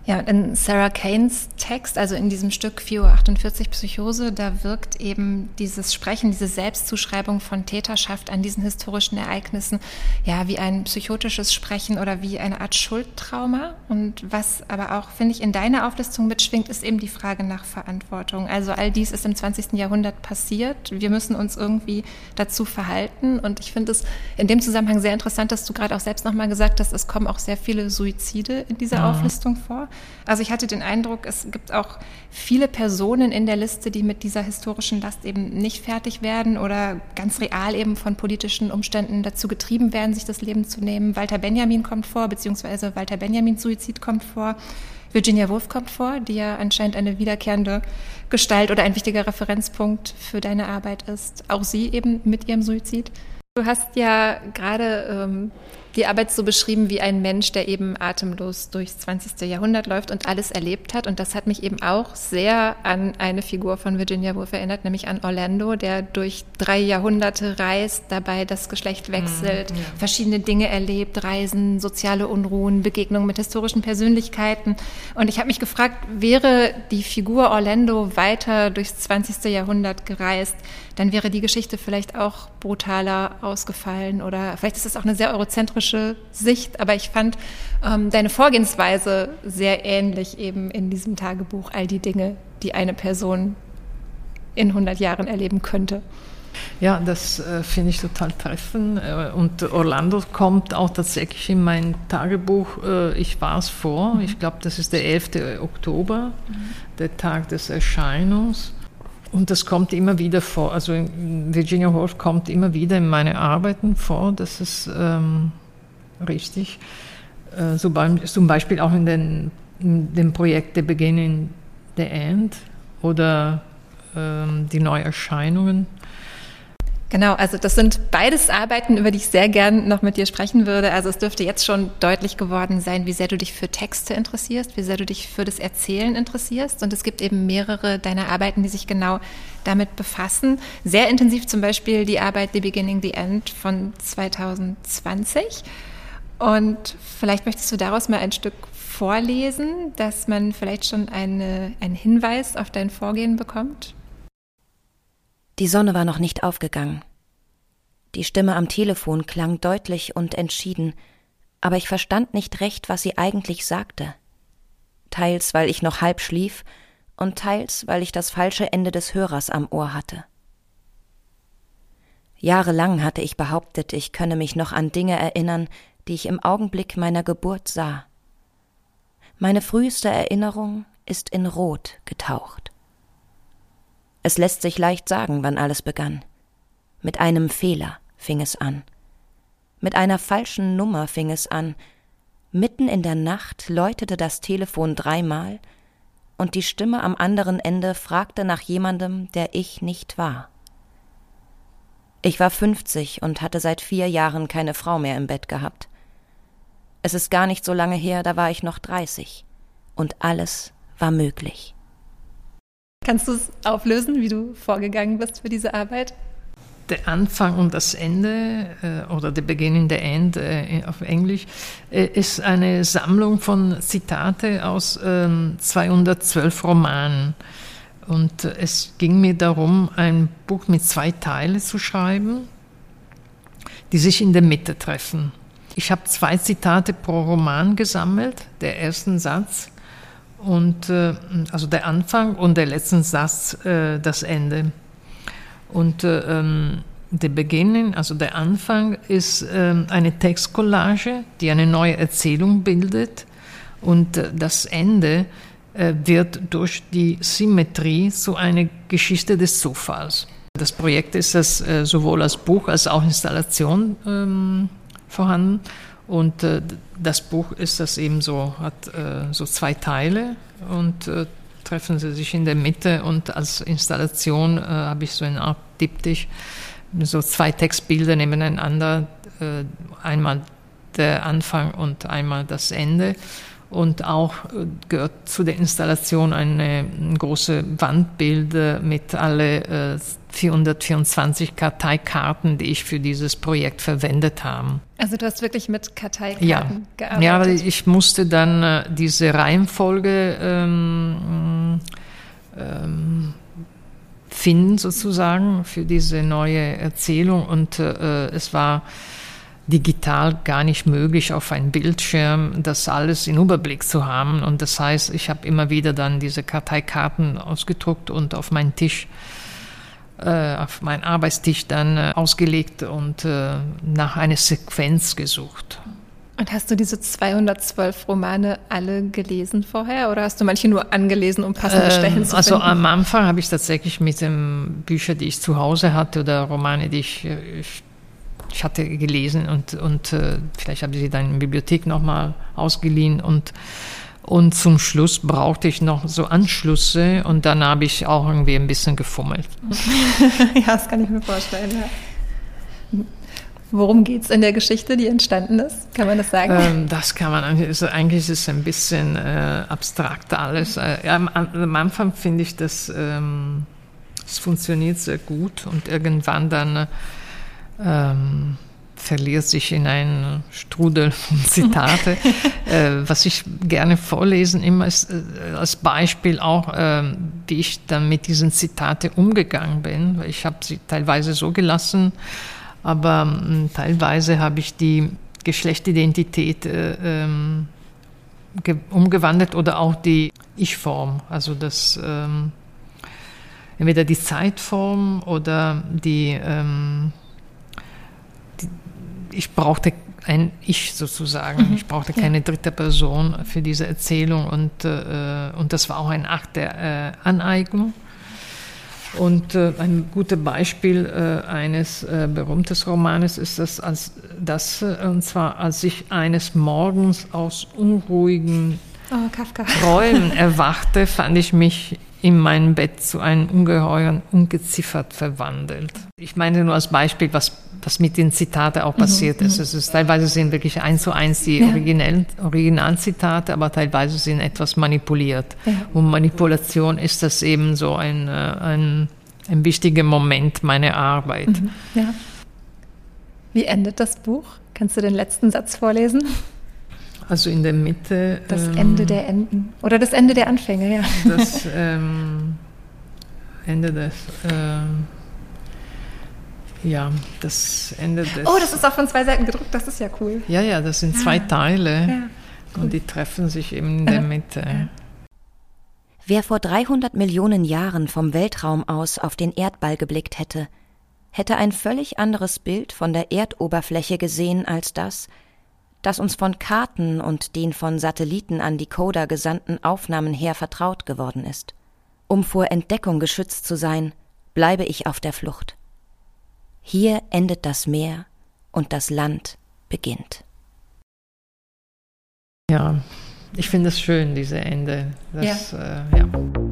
Ja, in Sarah Kanes Text, also in diesem Stück 4.48 Uhr Psychose, da wirkt eben dieses Sprechen, diese Selbstzuschreibung von Täterschaft an diesen historischen Ereignissen ja wie ein psychotisches Sprechen oder wie eine Art Schuldtrauma. Und was aber auch, finde ich, in deiner Auflistung mitschwingt, ist eben die Frage nach Verantwortung. Also all dies ist im 20. Jahrhundert passiert. Wir müssen uns irgendwie dazu verhalten. Und ich finde es in dem Zusammenhang sehr interessant, dass du gerade auch selbst nochmal gesagt hast, es kommen auch sehr viele Suizide in dieser ja. Auflistung vor. Also ich hatte den Eindruck, es gibt auch viele Personen in der Liste, die mit dieser historischen Last eben nicht fertig werden oder ganz real eben von politischen Umständen dazu getrieben werden, sich das Leben zu nehmen. Walter Benjamin kommt vor, beziehungsweise Walter Benjamins Suizid kommt vor. Virginia Woolf kommt vor, die ja anscheinend eine wiederkehrende Gestalt oder ein wichtiger Referenzpunkt für deine Arbeit ist. Auch sie eben mit ihrem Suizid. Du hast ja gerade ähm, die Arbeit so beschrieben wie ein Mensch, der eben atemlos durchs 20. Jahrhundert läuft und alles erlebt hat. Und das hat mich eben auch sehr an eine Figur von Virginia Woolf erinnert, nämlich an Orlando, der durch drei Jahrhunderte reist, dabei das Geschlecht wechselt, mhm, ja. verschiedene Dinge erlebt, Reisen, soziale Unruhen, Begegnungen mit historischen Persönlichkeiten. Und ich habe mich gefragt, wäre die Figur Orlando weiter durchs 20. Jahrhundert gereist, dann wäre die Geschichte vielleicht auch brutaler ausgefallen oder vielleicht ist es auch eine sehr eurozentrische Sicht, aber ich fand ähm, deine Vorgehensweise sehr ähnlich eben in diesem Tagebuch, all die Dinge, die eine Person in 100 Jahren erleben könnte. Ja, das äh, finde ich total treffend. Äh, und Orlando kommt auch tatsächlich in mein Tagebuch, äh, ich war es vor. Mhm. Ich glaube, das ist der 11. Oktober, mhm. der Tag des Erscheinungs. Und das kommt immer wieder vor. Also Virginia Woolf kommt immer wieder in meine Arbeiten vor. Das ist ähm, richtig. Äh, zum Beispiel auch in, den, in dem Projekt The Beginning, The End oder ähm, die Neuerscheinungen Genau, also das sind beides Arbeiten, über die ich sehr gern noch mit dir sprechen würde. Also es dürfte jetzt schon deutlich geworden sein, wie sehr du dich für Texte interessierst, wie sehr du dich für das Erzählen interessierst. Und es gibt eben mehrere deiner Arbeiten, die sich genau damit befassen. Sehr intensiv zum Beispiel die Arbeit The Beginning, The End von 2020. Und vielleicht möchtest du daraus mal ein Stück vorlesen, dass man vielleicht schon eine, einen Hinweis auf dein Vorgehen bekommt. Die Sonne war noch nicht aufgegangen. Die Stimme am Telefon klang deutlich und entschieden, aber ich verstand nicht recht, was sie eigentlich sagte. Teils, weil ich noch halb schlief, und teils, weil ich das falsche Ende des Hörers am Ohr hatte. Jahrelang hatte ich behauptet, ich könne mich noch an Dinge erinnern, die ich im Augenblick meiner Geburt sah. Meine früheste Erinnerung ist in Rot getaucht. Es lässt sich leicht sagen, wann alles begann. Mit einem Fehler fing es an. Mit einer falschen Nummer fing es an. Mitten in der Nacht läutete das Telefon dreimal, und die Stimme am anderen Ende fragte nach jemandem, der ich nicht war. Ich war fünfzig und hatte seit vier Jahren keine Frau mehr im Bett gehabt. Es ist gar nicht so lange her, da war ich noch dreißig. Und alles war möglich. Kannst du es auflösen, wie du vorgegangen bist für diese Arbeit? Der Anfang und das Ende äh, oder der Beginn und der End äh, auf Englisch äh, ist eine Sammlung von Zitate aus 212 ähm, Romanen. Und es ging mir darum, ein Buch mit zwei Teilen zu schreiben, die sich in der Mitte treffen. Ich habe zwei Zitate pro Roman gesammelt, der ersten Satz und äh, also der Anfang und der letzte Satz äh, das Ende. Und äh, ähm, der Beginn, also der Anfang, ist ähm, eine Textcollage, die eine neue Erzählung bildet und äh, das Ende äh, wird durch die Symmetrie zu einer Geschichte des Zufalls. Das Projekt ist das äh, sowohl als Buch als auch Installation ähm, vorhanden. Und äh, das Buch ist das eben so, hat äh, so zwei Teile und äh, treffen sie sich in der Mitte und als Installation äh, habe ich so eine Art Diptych, so zwei Textbilder nebeneinander, äh, einmal der Anfang und einmal das Ende. Und auch äh, gehört zu der Installation eine, große Wandbilder mit alle 424 Karteikarten, die ich für dieses Projekt verwendet habe. Also du hast wirklich mit Karteikarten ja. gearbeitet? Ja, aber ich musste dann äh, diese Reihenfolge ähm, ähm, finden sozusagen für diese neue Erzählung und äh, es war digital gar nicht möglich, auf einem Bildschirm das alles in Überblick zu haben. Und das heißt, ich habe immer wieder dann diese Karteikarten ausgedruckt und auf meinen Tisch äh, auf meinen Arbeitstisch dann äh, ausgelegt und äh, nach einer Sequenz gesucht. Und hast du diese 212 Romane alle gelesen vorher oder hast du manche nur angelesen, um passende ähm, Stellen zu also finden? Also am Anfang habe ich tatsächlich mit den Büchern, die ich zu Hause hatte oder Romane, die ich, ich, ich hatte gelesen und, und vielleicht habe ich sie dann in der Bibliothek nochmal ausgeliehen und und zum Schluss brauchte ich noch so Anschlüsse und dann habe ich auch irgendwie ein bisschen gefummelt. ja, das kann ich mir vorstellen. Ja. Worum geht es in der Geschichte, die entstanden ist? Kann man das sagen? Ähm, das kann man, also eigentlich ist es ein bisschen äh, abstrakt alles. Äh, am, am, Anfang finde ich, dass ähm, es funktioniert sehr gut und irgendwann dann ähm, verliert sich in einen Strudel von Zitate. äh, was ich gerne vorlesen immer ist äh, als Beispiel auch, äh, wie ich dann mit diesen Zitate umgegangen bin. Ich habe sie teilweise so gelassen, aber ähm, teilweise habe ich die Geschlechtsidentität äh, ähm, umgewandelt oder auch die Ich-Form, also das ähm, entweder die Zeitform oder die ähm, ich brauchte ein Ich sozusagen. Mhm. Ich brauchte keine dritte Person für diese Erzählung und, äh, und das war auch ein Akt der äh, Aneignung. Und äh, ein gutes Beispiel äh, eines äh, berühmtes Romanes ist das, als das, äh, und zwar als ich eines Morgens aus unruhigen oh, Träumen erwachte, fand ich mich in meinem Bett zu einem ungeheuren Ungeziffert verwandelt. Ich meine nur als Beispiel, was, was mit den Zitaten auch passiert mhm, ist. Mhm. Es ist. Teilweise sind wirklich eins zu eins die ja. Original, Originalzitate, aber teilweise sind etwas manipuliert. Ja. Und Manipulation ist das eben so ein, äh, ein, ein wichtiger Moment meiner Arbeit. Mhm, ja. Wie endet das Buch? Kannst du den letzten Satz vorlesen? Also in der Mitte. Das ähm, Ende der Enden. Oder das Ende der Anfänge, ja. Das ähm, Ende des. Ähm, ja, das Ende des. Oh, das ist auch von zwei Seiten gedruckt, das ist ja cool. Ja, ja, das sind zwei ah, Teile. Ja, cool. Und die treffen sich eben in der Mitte. Ja. Wer vor 300 Millionen Jahren vom Weltraum aus auf den Erdball geblickt hätte, hätte ein völlig anderes Bild von der Erdoberfläche gesehen als das, das uns von Karten und den von Satelliten an Decoder gesandten Aufnahmen her vertraut geworden ist. Um vor Entdeckung geschützt zu sein, bleibe ich auf der Flucht. Hier endet das Meer und das Land beginnt. Ja, ich finde es schön, diese Ende. Das, ja. Äh, ja.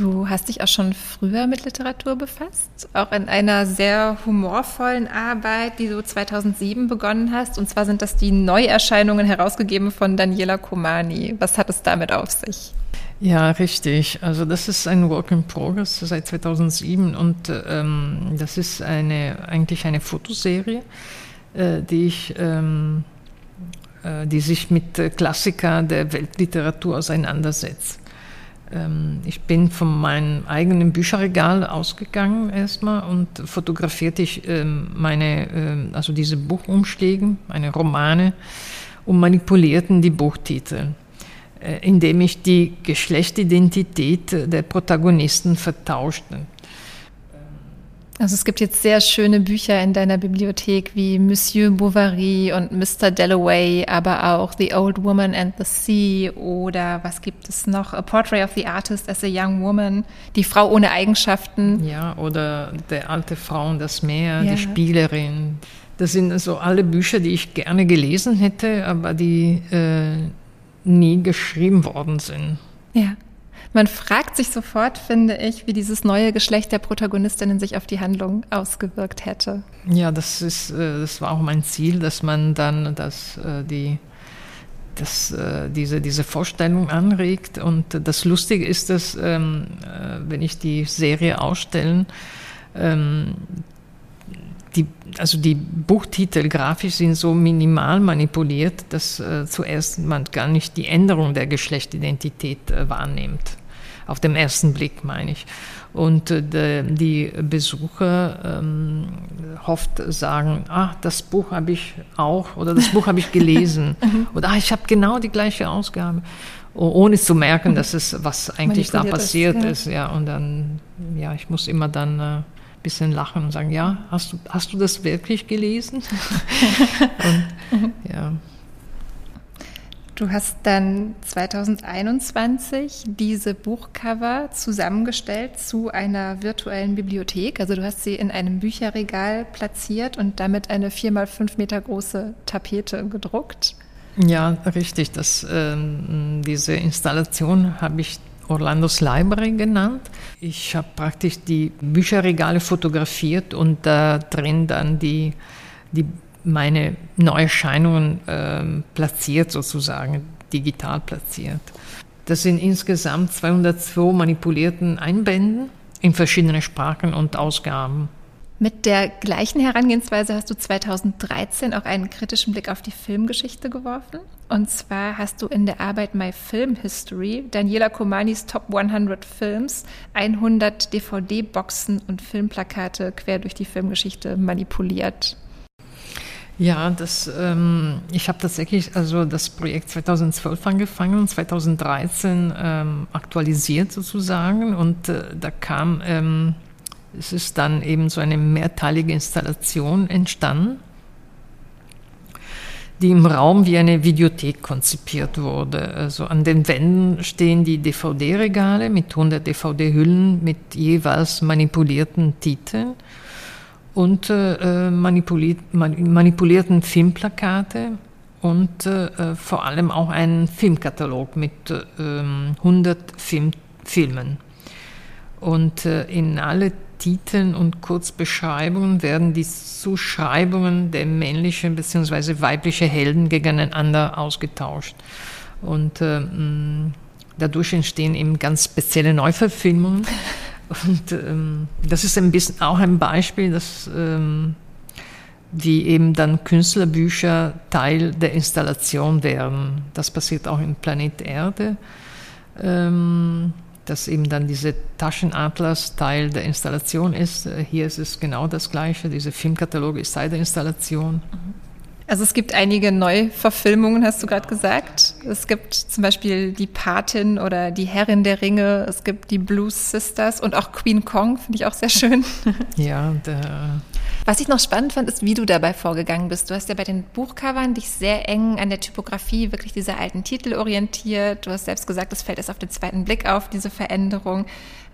Du hast dich auch schon früher mit Literatur befasst, auch in einer sehr humorvollen Arbeit, die du 2007 begonnen hast. Und zwar sind das die Neuerscheinungen herausgegeben von Daniela Komani. Was hat es damit auf sich? Ja, richtig. Also das ist ein Work in Progress seit 2007 und ähm, das ist eine eigentlich eine Fotoserie, äh, die ich ähm, äh, die sich mit Klassikern der Weltliteratur auseinandersetzt. Ähm, ich bin von meinem eigenen Bücherregal ausgegangen erstmal und fotografierte ich ähm, meine, ähm, also diese Buchumschläge, meine Romane und manipulierten die Buchtitel. Äh, indem ich die Geschlechtsidentität der Protagonisten vertauschte. Also es gibt jetzt sehr schöne Bücher in deiner Bibliothek wie Monsieur Bovary und Mr. Dalloway, aber auch The Old Woman and the Sea oder was gibt es noch? A Portrait of the Artist as a Young Woman, Die Frau ohne Eigenschaften. Ja, oder Der alte Frau und das Meer, ja. Die Spielerin. Das sind also alle Bücher, die ich gerne gelesen hätte, aber die äh, nie geschrieben worden sind. Ja. Man fragt sich sofort, finde ich, wie dieses neue Geschlecht der Protagonistinnen sich auf die Handlung ausgewirkt hätte. Ja, das ist, äh, das war auch mein Ziel, dass man dann das, äh, die, das, äh, diese, diese Vorstellung anregt. Und das Lustige ist, dass, ähm, wenn ich die Serie ausstellen, ähm, die, also die Buchtitel grafisch sind so minimal manipuliert, dass zuerst man gar nicht die Änderung der Geschlechtsidentität wahrnimmt. Auf dem ersten Blick meine ich. Und äh, de, die Besucher ähm, oft sagen, ah, das Buch habe ich auch oder das Buch habe ich gelesen mhm. oder ah, ich habe genau die gleiche Ausgabe ohne zu merken, dass es was eigentlich da passiert ist, ja. ist, ja. Und dann, ja, ich muss immer dann äh, bisschen lachen und sagen, ja, hast du, hast du das wirklich gelesen? und, ja. Du hast dann 2021 diese Buchcover zusammengestellt zu einer virtuellen Bibliothek. Also du hast sie in einem Bücherregal platziert und damit eine vier mal fünf Meter große Tapete gedruckt. Ja, richtig. Das, ähm, diese Installation habe ich Orlandos Library genannt. Ich habe praktisch die Bücherregale fotografiert und da drin dann die, die meine Neuerscheinungen äh, platziert sozusagen, digital platziert. Das sind insgesamt 202 manipulierten Einbänden in verschiedenen Sprachen und Ausgaben. Mit der gleichen Herangehensweise hast du 2013 auch einen kritischen Blick auf die Filmgeschichte geworfen. Und zwar hast du in der Arbeit My Film History Daniela Komanis Top 100 Films 100 DVD-Boxen und Filmplakate quer durch die Filmgeschichte manipuliert. Ja, das, ähm, ich habe tatsächlich also das Projekt 2012 angefangen und 2013 ähm, aktualisiert sozusagen und äh, da kam ähm, es ist dann eben so eine mehrteilige Installation entstanden, die im Raum wie eine Videothek konzipiert wurde. Also an den Wänden stehen die DVD-Regale mit 100 DVD-Hüllen mit jeweils manipulierten Titeln und äh, manipuliert, manipulierten Filmplakate und äh, vor allem auch einen Filmkatalog mit äh, 100 Film, Filmen. Und äh, in alle Titeln und Kurzbeschreibungen werden die Zuschreibungen der männlichen bzw. weiblichen Helden gegeneinander ausgetauscht. Und äh, dadurch entstehen eben ganz spezielle Neuverfilmungen. Und ähm, das ist ein bisschen auch ein Beispiel, dass ähm, wie eben dann Künstlerbücher Teil der Installation werden. Das passiert auch im Planet Erde. Ähm, dass eben dann diese Taschenatlas Teil der Installation ist. Äh, hier ist es genau das Gleiche. Diese Filmkatalog ist Teil der Installation. Also es gibt einige Neuverfilmungen, hast du gerade gesagt. Es gibt zum Beispiel die Patin oder die Herrin der Ringe, es gibt die Blues Sisters und auch Queen Kong, finde ich auch sehr schön. Ja, der was ich noch spannend fand, ist, wie du dabei vorgegangen bist. Du hast ja bei den Buchcovern dich sehr eng an der Typografie wirklich dieser alten Titel orientiert. Du hast selbst gesagt, es fällt erst auf den zweiten Blick auf, diese Veränderung.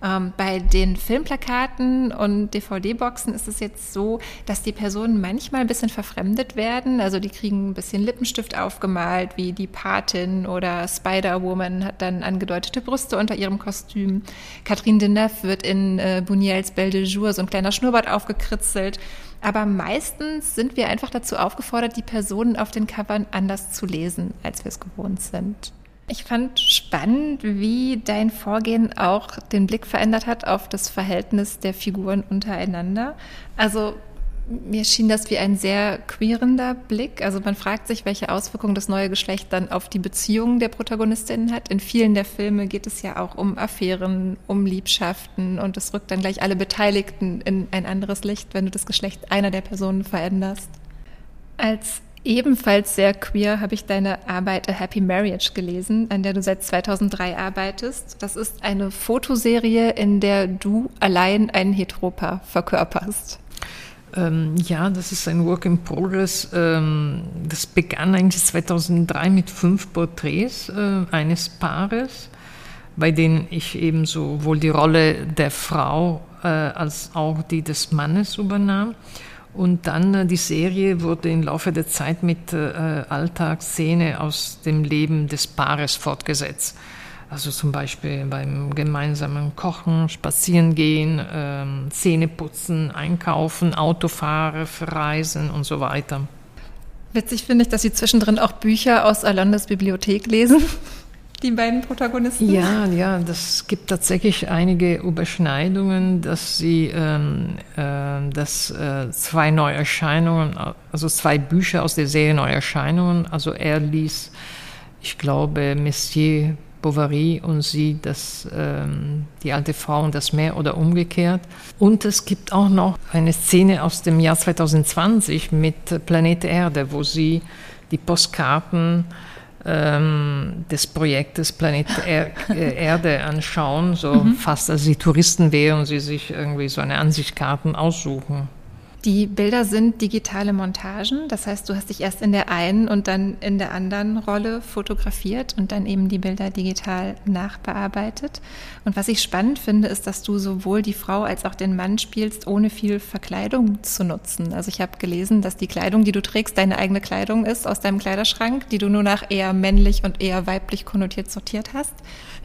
Ähm, bei den Filmplakaten und DVD-Boxen ist es jetzt so, dass die Personen manchmal ein bisschen verfremdet werden. Also die kriegen ein bisschen Lippenstift aufgemalt, wie die Patin oder Spider-Woman hat dann angedeutete Brüste unter ihrem Kostüm. Catherine Deneuve wird in äh, Buniels Belle de Jour so ein kleiner Schnurrbart aufgekritzelt. Aber meistens sind wir einfach dazu aufgefordert, die Personen auf den Covern anders zu lesen, als wir es gewohnt sind. Ich fand spannend, wie dein Vorgehen auch den Blick verändert hat auf das Verhältnis der Figuren untereinander. Also mir schien das wie ein sehr queerender Blick. Also man fragt sich, welche Auswirkungen das neue Geschlecht dann auf die Beziehungen der Protagonistinnen hat. In vielen der Filme geht es ja auch um Affären, um Liebschaften und es rückt dann gleich alle Beteiligten in ein anderes Licht, wenn du das Geschlecht einer der Personen veränderst. Als Ebenfalls sehr queer habe ich deine Arbeit A Happy Marriage gelesen, an der du seit 2003 arbeitest. Das ist eine Fotoserie, in der du allein einen Heteropaar verkörperst. Ähm, ja, das ist ein Work in Progress. Ähm, das begann eigentlich 2003 mit fünf Porträts äh, eines Paares, bei denen ich eben sowohl die Rolle der Frau äh, als auch die des Mannes übernahm. Und dann äh, die Serie wurde im Laufe der Zeit mit äh, Alltagsszene aus dem Leben des Paares fortgesetzt. Also zum Beispiel beim gemeinsamen Kochen, Spazierengehen, ähm, Zähne putzen, Einkaufen, Autofahren, Verreisen und so weiter. Witzig finde ich, dass Sie zwischendrin auch Bücher aus Alandes Bibliothek lesen die beiden Protagonisten? Ja, ja, das gibt tatsächlich einige Überschneidungen, dass sie, ähm, äh, dass äh, zwei Neuerscheinungen, also zwei Bücher aus der Serie Neuerscheinungen, also er ließ, ich glaube, Messier Bovary und sie das, ähm, die alte Frau und das Meer oder umgekehrt. Und es gibt auch noch eine Szene aus dem Jahr 2020 mit Planet Erde, wo sie die Postkarten ähm, des Projektes Planet er äh, Erde anschauen, so mhm. fast als sie Touristen wären und sie sich irgendwie so eine Ansichtskarten aussuchen. Die Bilder sind digitale Montagen, das heißt, du hast dich erst in der einen und dann in der anderen Rolle fotografiert und dann eben die Bilder digital nachbearbeitet. Und was ich spannend finde, ist, dass du sowohl die Frau als auch den Mann spielst, ohne viel Verkleidung zu nutzen. Also ich habe gelesen, dass die Kleidung, die du trägst, deine eigene Kleidung ist aus deinem Kleiderschrank, die du nur nach eher männlich und eher weiblich konnotiert sortiert hast.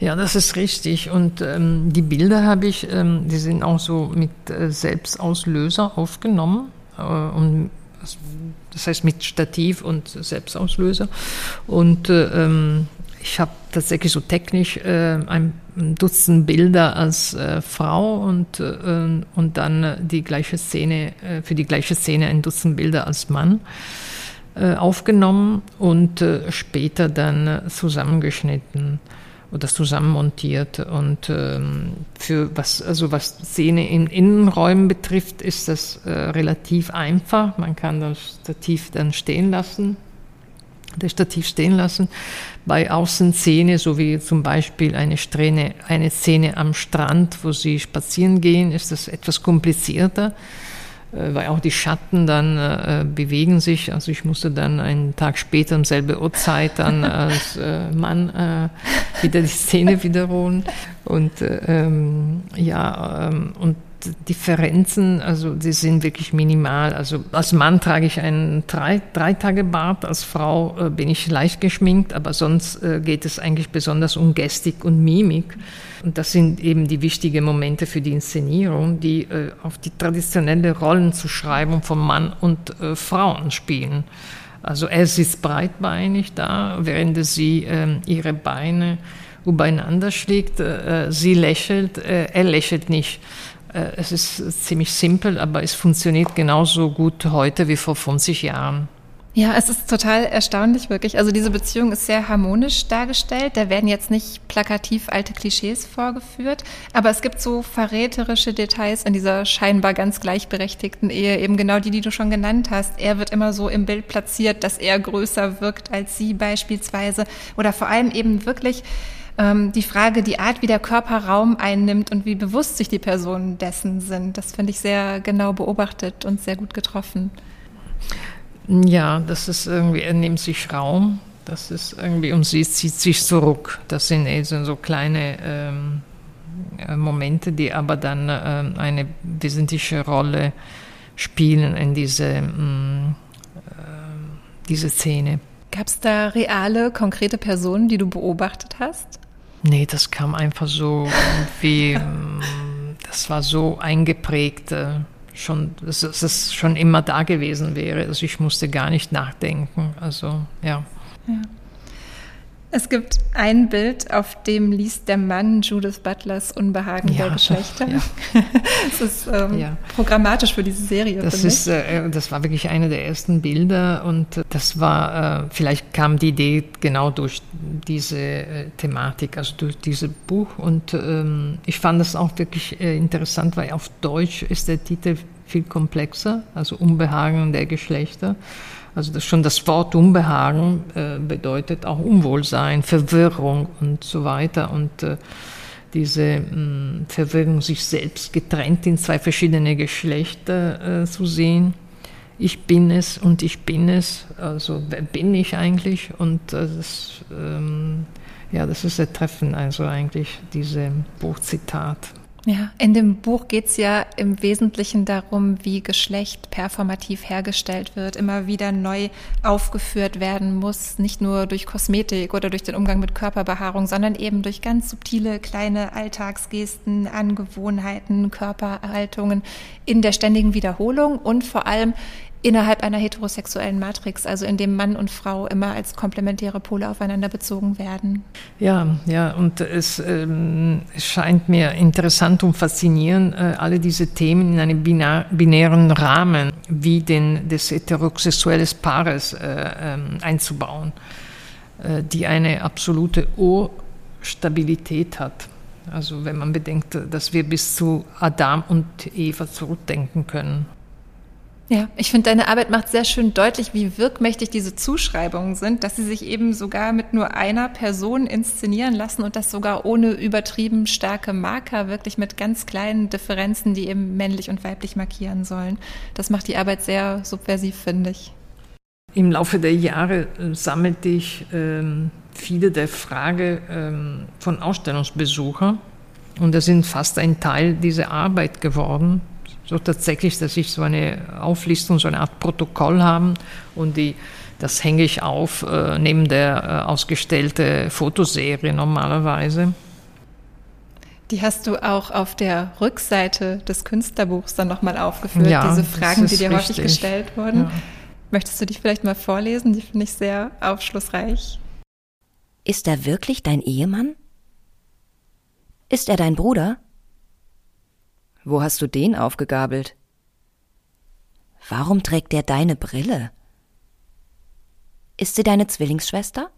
Ja, das ist richtig. Und ähm, die Bilder habe ich, ähm, die sind auch so mit äh, Selbstauslöser aufgenommen. Äh, und das heißt mit Stativ und Selbstauslöser. Und äh, ähm, ich habe tatsächlich so technisch äh, ein Dutzend Bilder als äh, Frau und, äh, und dann die gleiche Szene, für die gleiche Szene ein Dutzend Bilder als Mann aufgenommen und später dann zusammengeschnitten oder zusammenmontiert. Und ähm, für was, also was Szene in Innenräumen betrifft, ist das äh, relativ einfach. Man kann das Stativ dann stehen lassen, das Stativ stehen lassen. Bei Außenszene, so wie zum Beispiel eine, Strähne, eine Szene am Strand, wo sie spazieren gehen, ist das etwas komplizierter weil auch die Schatten dann äh, bewegen sich. Also ich musste dann einen Tag später um selbe Uhrzeit dann als äh, Mann äh, wieder die Szene wiederholen. Und äh, ähm, ja, ähm, und Differenzen, also die sind wirklich minimal. Also als Mann trage ich einen drei, drei Tage Bart, als Frau äh, bin ich leicht geschminkt, aber sonst äh, geht es eigentlich besonders um Gestik und Mimik. Und das sind eben die wichtigen Momente für die Inszenierung, die äh, auf die traditionelle Rollenzuschreibung von Mann und äh, Frauen spielen. Also er sitzt breitbeinig da, während sie ähm, ihre Beine übereinander schlägt. Äh, sie lächelt, äh, er lächelt nicht. Äh, es ist ziemlich simpel, aber es funktioniert genauso gut heute wie vor 50 Jahren. Ja, es ist total erstaunlich, wirklich. Also diese Beziehung ist sehr harmonisch dargestellt. Da werden jetzt nicht plakativ alte Klischees vorgeführt, aber es gibt so verräterische Details in dieser scheinbar ganz gleichberechtigten Ehe, eben genau die, die du schon genannt hast. Er wird immer so im Bild platziert, dass er größer wirkt als sie beispielsweise oder vor allem eben wirklich ähm, die Frage, die Art, wie der Körper Raum einnimmt und wie bewusst sich die Personen dessen sind. Das finde ich sehr genau beobachtet und sehr gut getroffen. Ja, das ist irgendwie, er nimmt sich Raum, das ist irgendwie, und sie zieht sich zurück. Das sind also so kleine ähm, äh, Momente, die aber dann ähm, eine wesentliche Rolle spielen in diese, ähm, äh, diese Szene. Gab es da reale, konkrete Personen, die du beobachtet hast? Nee, das kam einfach so wie, das war so eingeprägt. Äh, schon, dass es schon immer da gewesen wäre. Also ich musste gar nicht nachdenken. Also ja. ja. Es gibt ein Bild, auf dem liest der Mann Judith Butlers Unbehagen ja, der Geschlechter. Ja. das ist ähm, ja. programmatisch für diese Serie. Das, ist, äh, das war wirklich eine der ersten Bilder und das war, äh, vielleicht kam die Idee genau durch diese äh, Thematik, also durch dieses Buch. Und ähm, ich fand das auch wirklich äh, interessant, weil auf Deutsch ist der Titel viel komplexer, also Unbehagen der Geschlechter. Also das schon das Wort Unbehagen äh, bedeutet auch Unwohlsein, Verwirrung und so weiter. Und äh, diese mh, hm, Verwirrung, sich selbst getrennt in zwei verschiedene Geschlechter äh, zu sehen. Ich bin es und ich bin es. Also wer bin ich eigentlich? Und äh, das, ähm, ja, das ist ertreffend, also eigentlich diese Buchzitat. Ja, in dem Buch geht es ja im Wesentlichen darum, wie Geschlecht performativ hergestellt wird, immer wieder neu aufgeführt werden muss, nicht nur durch Kosmetik oder durch den Umgang mit Körperbehaarung, sondern eben durch ganz subtile kleine Alltagsgesten, Angewohnheiten, Körperhaltungen in der ständigen Wiederholung und vor allem innerhalb einer heterosexuellen Matrix, also in dem Mann und Frau immer als komplementäre Pole aufeinander bezogen werden. Ja, ja, und es ähm, scheint mir interessant und faszinierend, äh, alle diese Themen in einem binar, binären Rahmen wie den des heterosexuellen Paares äh, äh, einzubauen, äh, die eine absolute Urstabilität hat. Also wenn man bedenkt, dass wir bis zu Adam und Eva zurückdenken können. Ja, ich finde, deine Arbeit macht sehr schön deutlich, wie wirkmächtig diese Zuschreibungen sind, dass sie sich eben sogar mit nur einer Person inszenieren lassen und das sogar ohne übertrieben starke Marker, wirklich mit ganz kleinen Differenzen, die eben männlich und weiblich markieren sollen. Das macht die Arbeit sehr subversiv, finde ich. Im Laufe der Jahre äh, sammelte ich ähm, viele der Fragen ähm, von Ausstellungsbesuchern und das sind fast ein Teil dieser Arbeit geworden so tatsächlich, dass ich so eine Auflistung, so eine Art Protokoll habe und die, das hänge ich auf äh, neben der äh, ausgestellte Fotoserie normalerweise. Die hast du auch auf der Rückseite des Künstlerbuchs dann nochmal aufgeführt, ja, diese Fragen, die dir richtig. häufig gestellt wurden. Ja. Möchtest du die vielleicht mal vorlesen? Die finde ich sehr aufschlussreich. Ist er wirklich dein Ehemann? Ist er dein Bruder? Wo hast du den aufgegabelt? Warum trägt er deine Brille? Ist sie deine Zwillingsschwester?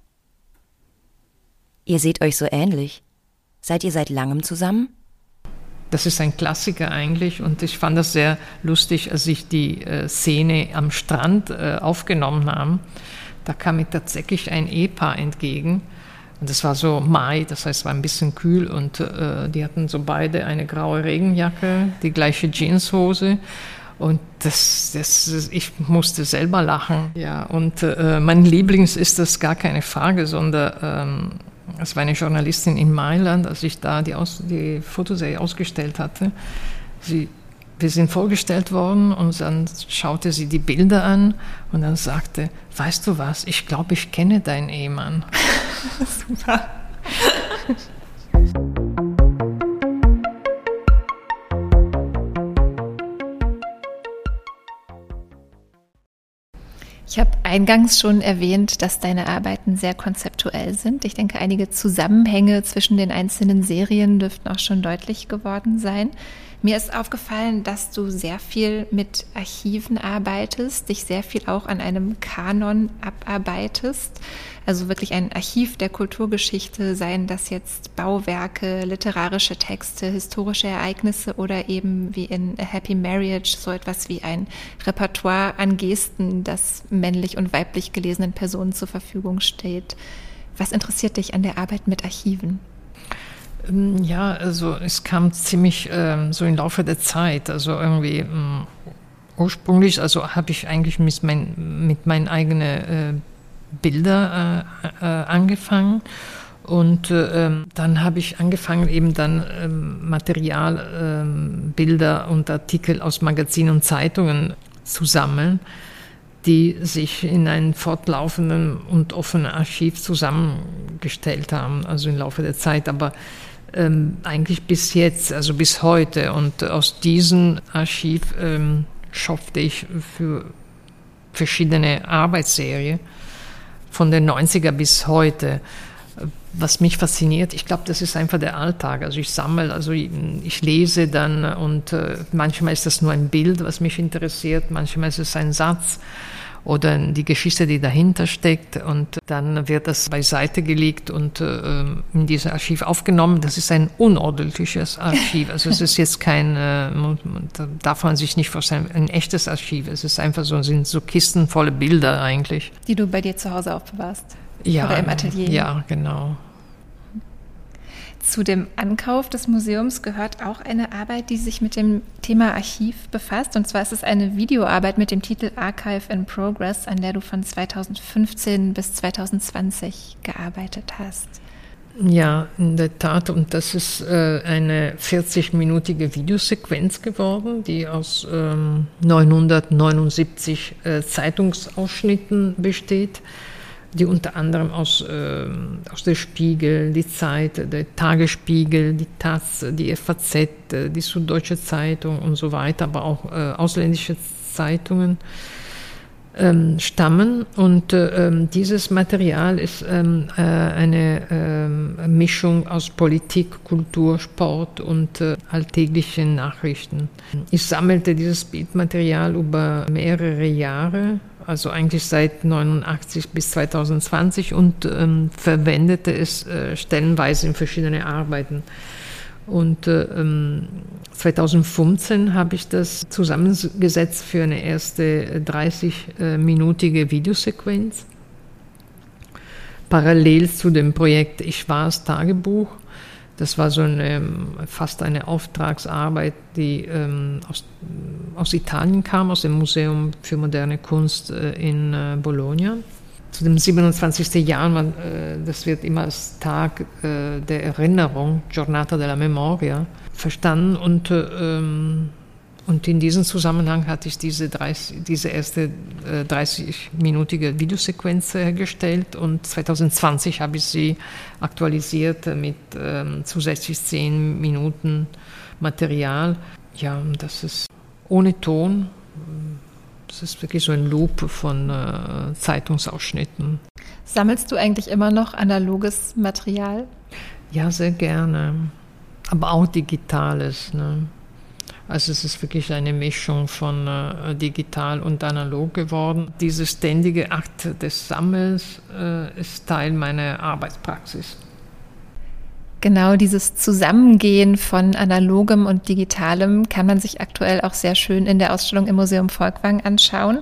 Ihr seht euch so ähnlich. Seid ihr seit langem zusammen? Das ist ein Klassiker eigentlich und ich fand das sehr lustig, als ich die äh, Szene am Strand äh, aufgenommen habe. Da kam mir tatsächlich ein Ehepaar entgegen es war so Mai, das heißt, es war ein bisschen kühl und äh, die hatten so beide eine graue Regenjacke, die gleiche Jeanshose. Und das, das, ich musste selber lachen. Ja, und äh, mein Lieblings ist das gar keine Frage, sondern ähm, es war eine Journalistin in Mailand, als ich da die, Aus, die Fotoserie ausgestellt hatte. Sie wir sind vorgestellt worden und dann schaute sie die Bilder an und dann sagte, weißt du was, ich glaube, ich kenne deinen Ehemann. Super. Ich habe eingangs schon erwähnt, dass deine Arbeiten sehr konzeptuell sind. Ich denke, einige Zusammenhänge zwischen den einzelnen Serien dürften auch schon deutlich geworden sein. Mir ist aufgefallen, dass du sehr viel mit Archiven arbeitest, dich sehr viel auch an einem Kanon abarbeitest. Also wirklich ein Archiv der Kulturgeschichte, seien das jetzt Bauwerke, literarische Texte, historische Ereignisse oder eben wie in A Happy Marriage so etwas wie ein Repertoire an Gesten, das männlich und weiblich gelesenen Personen zur Verfügung steht. Was interessiert dich an der Arbeit mit Archiven? Ähm, ja, also es kam ziemlich ähm, so im Laufe der Zeit. Also irgendwie ähm, ursprünglich, also habe ich eigentlich mit, mein, mit meinen eigenen äh, Bilder äh, äh, angefangen. Und äh, ähm, dann habe ich angefangen, eben dann ähm, Material, ähm, Bilder und Artikel aus Magazinen und Zeitungen zu sammeln, die sich in einem fortlaufenden und offenen Archiv zusammengestellt haben, also im Laufe der Zeit. Aber ähm, eigentlich bis jetzt, also bis heute. Und aus diesem Archiv ähm, schöpfte ich für verschiedene Arbeitsserien von den 90er bis heute. Was mich fasziniert, ich glaube, das ist einfach der Alltag. Also ich sammle, also ich, ich lese dann und äh, manchmal ist das nur ein Bild, was mich interessiert, manchmal ist es ein Satz oder die Geschichte, die dahinter steckt. Und dann wird das beiseite gelegt und äh, in dieses Archiv aufgenommen. Das ist ein unordentliches Archiv. Also es ist jetzt kein, äh, darf man sich nicht vorstellen, ein echtes Archiv. Es ist einfach so, sind so Kisten volle Bilder eigentlich. Die du bei dir zu Hause aufbewahrst? Ja. Oder im Atelier? Ja, genau. Zu dem Ankauf des Museums gehört auch eine Arbeit, die sich mit dem Thema Archiv befasst. Und zwar ist es eine Videoarbeit mit dem Titel Archive in Progress, an der du von 2015 bis 2020 gearbeitet hast. Ja, in der Tat. Und das ist äh, eine 40-minütige Videosequenz geworden, die aus ähm, 979 äh, Zeitungsausschnitten besteht die unter anderem aus, äh, aus der Spiegel, die Zeit, der Tagesspiegel, die Taz, die FAZ, die Süddeutsche Zeitung und so weiter, aber auch äh, ausländische Zeitungen ähm, stammen. Und äh, ähm, dieses Material ist ähm, äh, eine ähm, Mischung aus Politik, Kultur, Sport und äh, alltäglichen Nachrichten. Ich sammelte dieses Bildmaterial über mehrere Jahre also eigentlich seit 89 bis 2020 und ähm, verwendete es äh, stellenweise in verschiedene Arbeiten. Und äh, 2015 ähm, habe ich das zusammengesetzt für eine erste 30-minütige äh, Videosequenz. Parallel zu dem Projekt Ich war es Tagebuch das war so eine, fast eine Auftragsarbeit, die ähm, aus, aus Italien kam, aus dem Museum für moderne Kunst äh, in äh, Bologna. Zu dem 27. Jahr, man, äh, das wird immer als Tag äh, der Erinnerung, Giornata della Memoria, verstanden und ähm, und in diesem Zusammenhang hatte ich diese, 30, diese erste äh, 30-minütige Videosequenz hergestellt und 2020 habe ich sie aktualisiert mit ähm, zusätzlich 10 Minuten Material. Ja, das ist ohne Ton. Das ist wirklich so ein Loop von äh, Zeitungsausschnitten. Sammelst du eigentlich immer noch analoges Material? Ja, sehr gerne. Aber auch digitales. Ne? Also es ist wirklich eine Mischung von äh, digital und analog geworden. Dieser ständige Akt des Sammelns äh, ist Teil meiner Arbeitspraxis. Genau dieses Zusammengehen von analogem und digitalem kann man sich aktuell auch sehr schön in der Ausstellung im Museum Volkwang anschauen,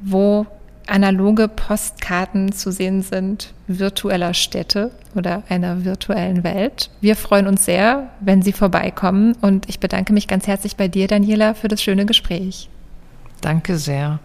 wo analoge Postkarten zu sehen sind virtueller Städte oder einer virtuellen Welt. Wir freuen uns sehr, wenn Sie vorbeikommen und ich bedanke mich ganz herzlich bei dir, Daniela, für das schöne Gespräch. Danke sehr.